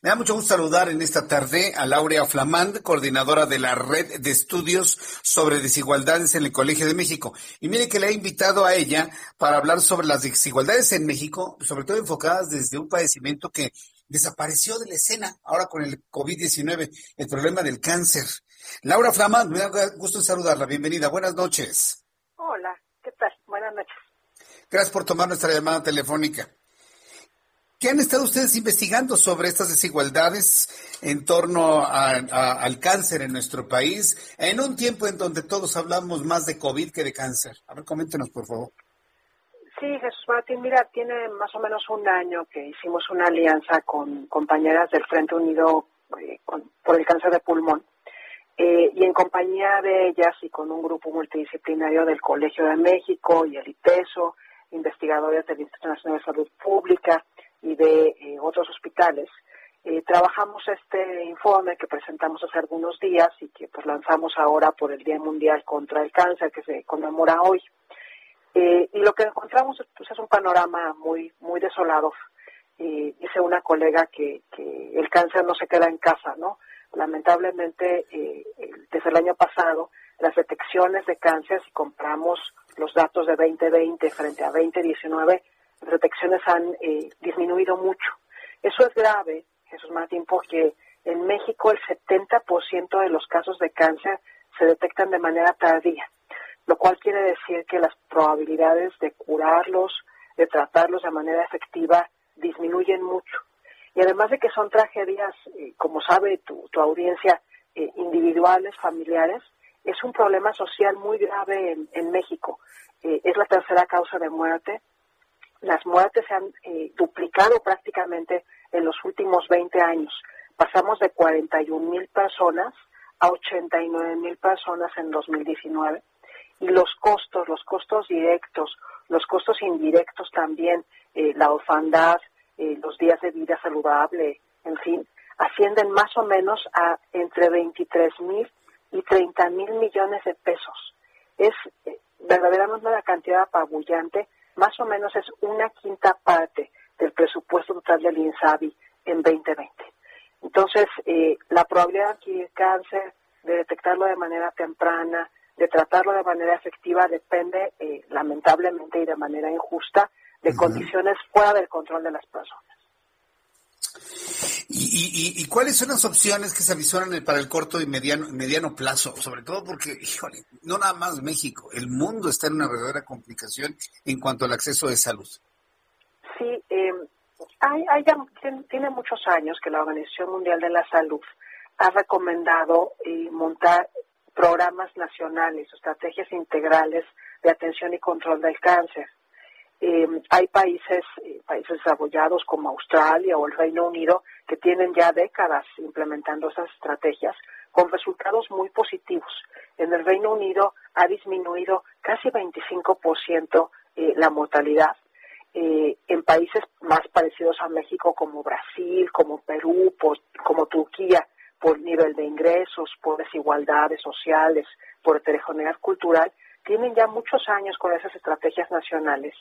Me da mucho gusto saludar en esta tarde a Laurea Flamand, coordinadora de la Red de Estudios sobre Desigualdades en el Colegio de México. Y mire que le he invitado a ella para hablar sobre las desigualdades en México, sobre todo enfocadas desde un padecimiento que desapareció de la escena ahora con el COVID-19, el problema del cáncer. Laura Flamand, me da gusto saludarla. Bienvenida. Buenas noches. Hola, ¿qué tal? Buenas noches. Gracias por tomar nuestra llamada telefónica. ¿Qué han estado ustedes investigando sobre estas desigualdades en torno a, al cáncer en nuestro país, en un tiempo en donde todos hablamos más de COVID que de cáncer? A ver, coméntenos, por favor. Sí, Jesús Martín, mira, tiene más o menos un año que hicimos una alianza con compañeras del Frente Unido eh, por el cáncer de pulmón. Eh, y en compañía de ellas y con un grupo multidisciplinario del Colegio de México y el ITESO, investigadores del Instituto Nacional de Salud Pública, de eh, otros hospitales. Eh, trabajamos este informe que presentamos hace algunos días y que pues lanzamos ahora por el Día Mundial contra el Cáncer que se conmemora hoy. Eh, y lo que encontramos pues, es un panorama muy muy desolado. dice una colega que, el cáncer no se queda en casa, ¿no? Lamentablemente, desde el año pasado, las detecciones de cáncer, si compramos los datos de 2020 frente a 2019, las detecciones han eh, disminuido mucho. Eso es grave, Jesús Martín, porque en México el 70% de los casos de cáncer se detectan de manera tardía, lo cual quiere decir que las probabilidades de curarlos, de tratarlos de manera efectiva, disminuyen mucho. Y además de que son tragedias, eh, como sabe tu, tu audiencia, eh, individuales, familiares, es un problema social muy grave en, en México. Eh, es la tercera causa de muerte las muertes se han eh, duplicado prácticamente en los últimos 20 años. Pasamos de 41 mil personas a 89 mil personas en 2019. Y los costos, los costos directos, los costos indirectos también, eh, la orfandad, eh, los días de vida saludable, en fin, ascienden más o menos a entre 23 mil y 30 mil millones de pesos. Es eh, verdaderamente una cantidad apabullante más o menos es una quinta parte del presupuesto total del INSABI en 2020. Entonces, eh, la probabilidad de adquirir cáncer, de detectarlo de manera temprana, de tratarlo de manera efectiva, depende, eh, lamentablemente y de manera injusta, de condiciones fuera del control de las personas. ¿Y, y, y cuáles son las opciones que se avisoran para el corto y mediano, mediano plazo? Sobre todo porque, híjole, no nada más México, el mundo está en una verdadera complicación en cuanto al acceso de salud. Sí, eh, hay, hay tiene muchos años que la Organización Mundial de la Salud ha recomendado eh, montar programas nacionales, estrategias integrales de atención y control del cáncer. Eh, hay países, eh, países desarrollados como Australia o el Reino Unido que tienen ya décadas implementando esas estrategias con resultados muy positivos. En el Reino Unido ha disminuido casi 25% eh, la mortalidad. Eh, en países más parecidos a México como Brasil, como Perú, como Turquía, por nivel de ingresos, por desigualdades sociales, por heterogeneidad cultural, tienen ya muchos años con esas estrategias nacionales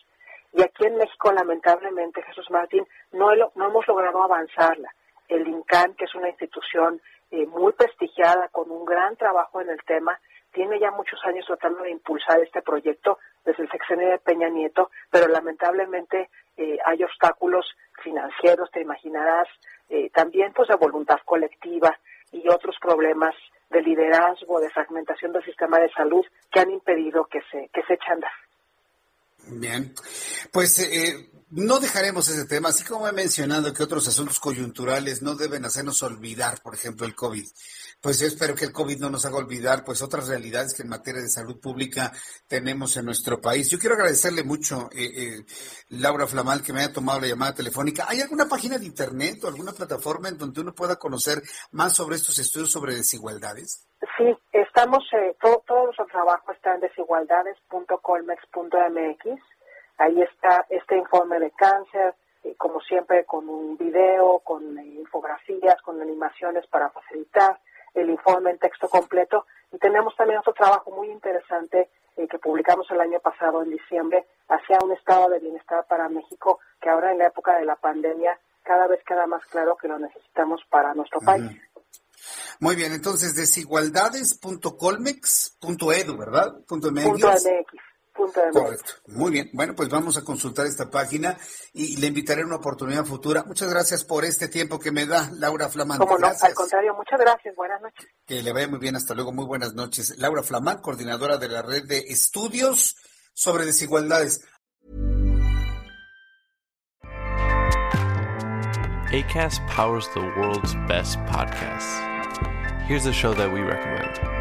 y aquí en México, lamentablemente, Jesús Martín, no, no hemos logrado avanzarla. El INCAN, que es una institución eh, muy prestigiada, con un gran trabajo en el tema, tiene ya muchos años tratando de impulsar este proyecto desde el sexenio de Peña Nieto, pero lamentablemente eh, hay obstáculos financieros, te imaginarás, eh, también pues de voluntad colectiva y otros problemas de liderazgo, de fragmentación del sistema de salud que han impedido que se, que se a. Bien, pues eh, no dejaremos ese tema, así como he mencionado que otros asuntos coyunturales no deben hacernos olvidar, por ejemplo, el COVID. Pues yo espero que el COVID no nos haga olvidar pues otras realidades que en materia de salud pública tenemos en nuestro país. Yo quiero agradecerle mucho, eh, eh, Laura Flamal, que me haya tomado la llamada telefónica. ¿Hay alguna página de internet o alguna plataforma en donde uno pueda conocer más sobre estos estudios sobre desigualdades? Sí, estamos, eh, todo, todo nuestro trabajo está en desigualdades.colmex.mx Ahí está este informe de cáncer, como siempre con un video, con infografías, con animaciones para facilitar el informe en texto completo. Y tenemos también otro trabajo muy interesante eh, que publicamos el año pasado, en diciembre, hacia un estado de bienestar para México, que ahora en la época de la pandemia cada vez queda más claro que lo necesitamos para nuestro país. Muy bien, entonces desigualdades.colmex.edu, ¿verdad? Punto MX. Correcto. Muy bien. Bueno, pues vamos a consultar esta página y le invitaré a una oportunidad futura. Muchas gracias por este tiempo que me da, Laura Flamán. Como no, al contrario, muchas gracias. Buenas noches. Que le vaya muy bien. Hasta luego. Muy buenas noches. Laura Flamán, coordinadora de la red de estudios sobre desigualdades. ACAST powers the world's best podcasts. Here's a show that we recommend.